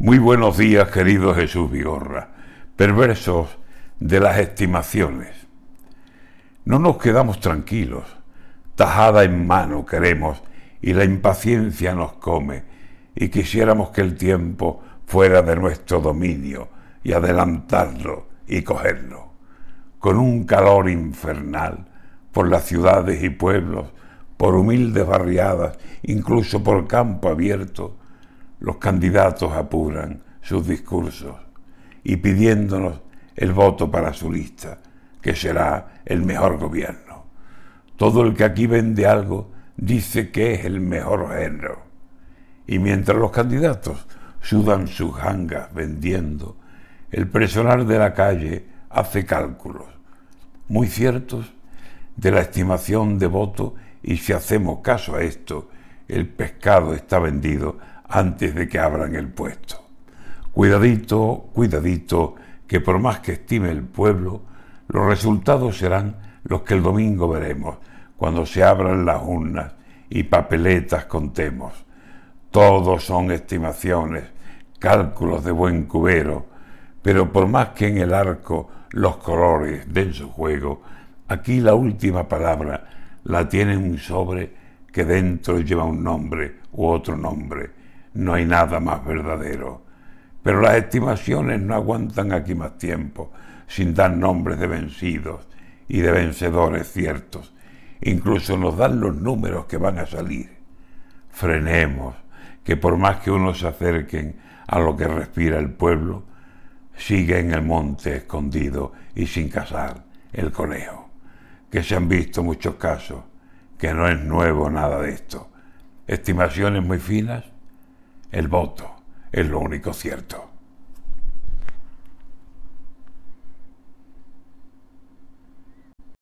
Muy buenos días, querido Jesús Vigorra, perversos de las estimaciones. No nos quedamos tranquilos, tajada en mano queremos y la impaciencia nos come y quisiéramos que el tiempo fuera de nuestro dominio y adelantarlo y cogerlo. Con un calor infernal por las ciudades y pueblos, por humildes barriadas, incluso por campo abierto, los candidatos apuran sus discursos y pidiéndonos el voto para su lista, que será el mejor gobierno. Todo el que aquí vende algo dice que es el mejor género. Y mientras los candidatos sudan sus hangas vendiendo, el personal de la calle hace cálculos, muy ciertos, de la estimación de voto y si hacemos caso a esto, el pescado está vendido antes de que abran el puesto. Cuidadito, cuidadito, que por más que estime el pueblo, los resultados serán los que el domingo veremos, cuando se abran las urnas y papeletas contemos. Todos son estimaciones, cálculos de buen cubero, pero por más que en el arco los colores den su juego, aquí la última palabra la tiene un sobre que dentro lleva un nombre u otro nombre no hay nada más verdadero. Pero las estimaciones no aguantan aquí más tiempo, sin dar nombres de vencidos y de vencedores ciertos. Incluso nos dan los números que van a salir. Frenemos, que por más que unos se acerquen a lo que respira el pueblo, sigue en el monte escondido y sin cazar el conejo. Que se han visto muchos casos, que no es nuevo nada de esto. Estimaciones muy finas el voto es lo único cierto.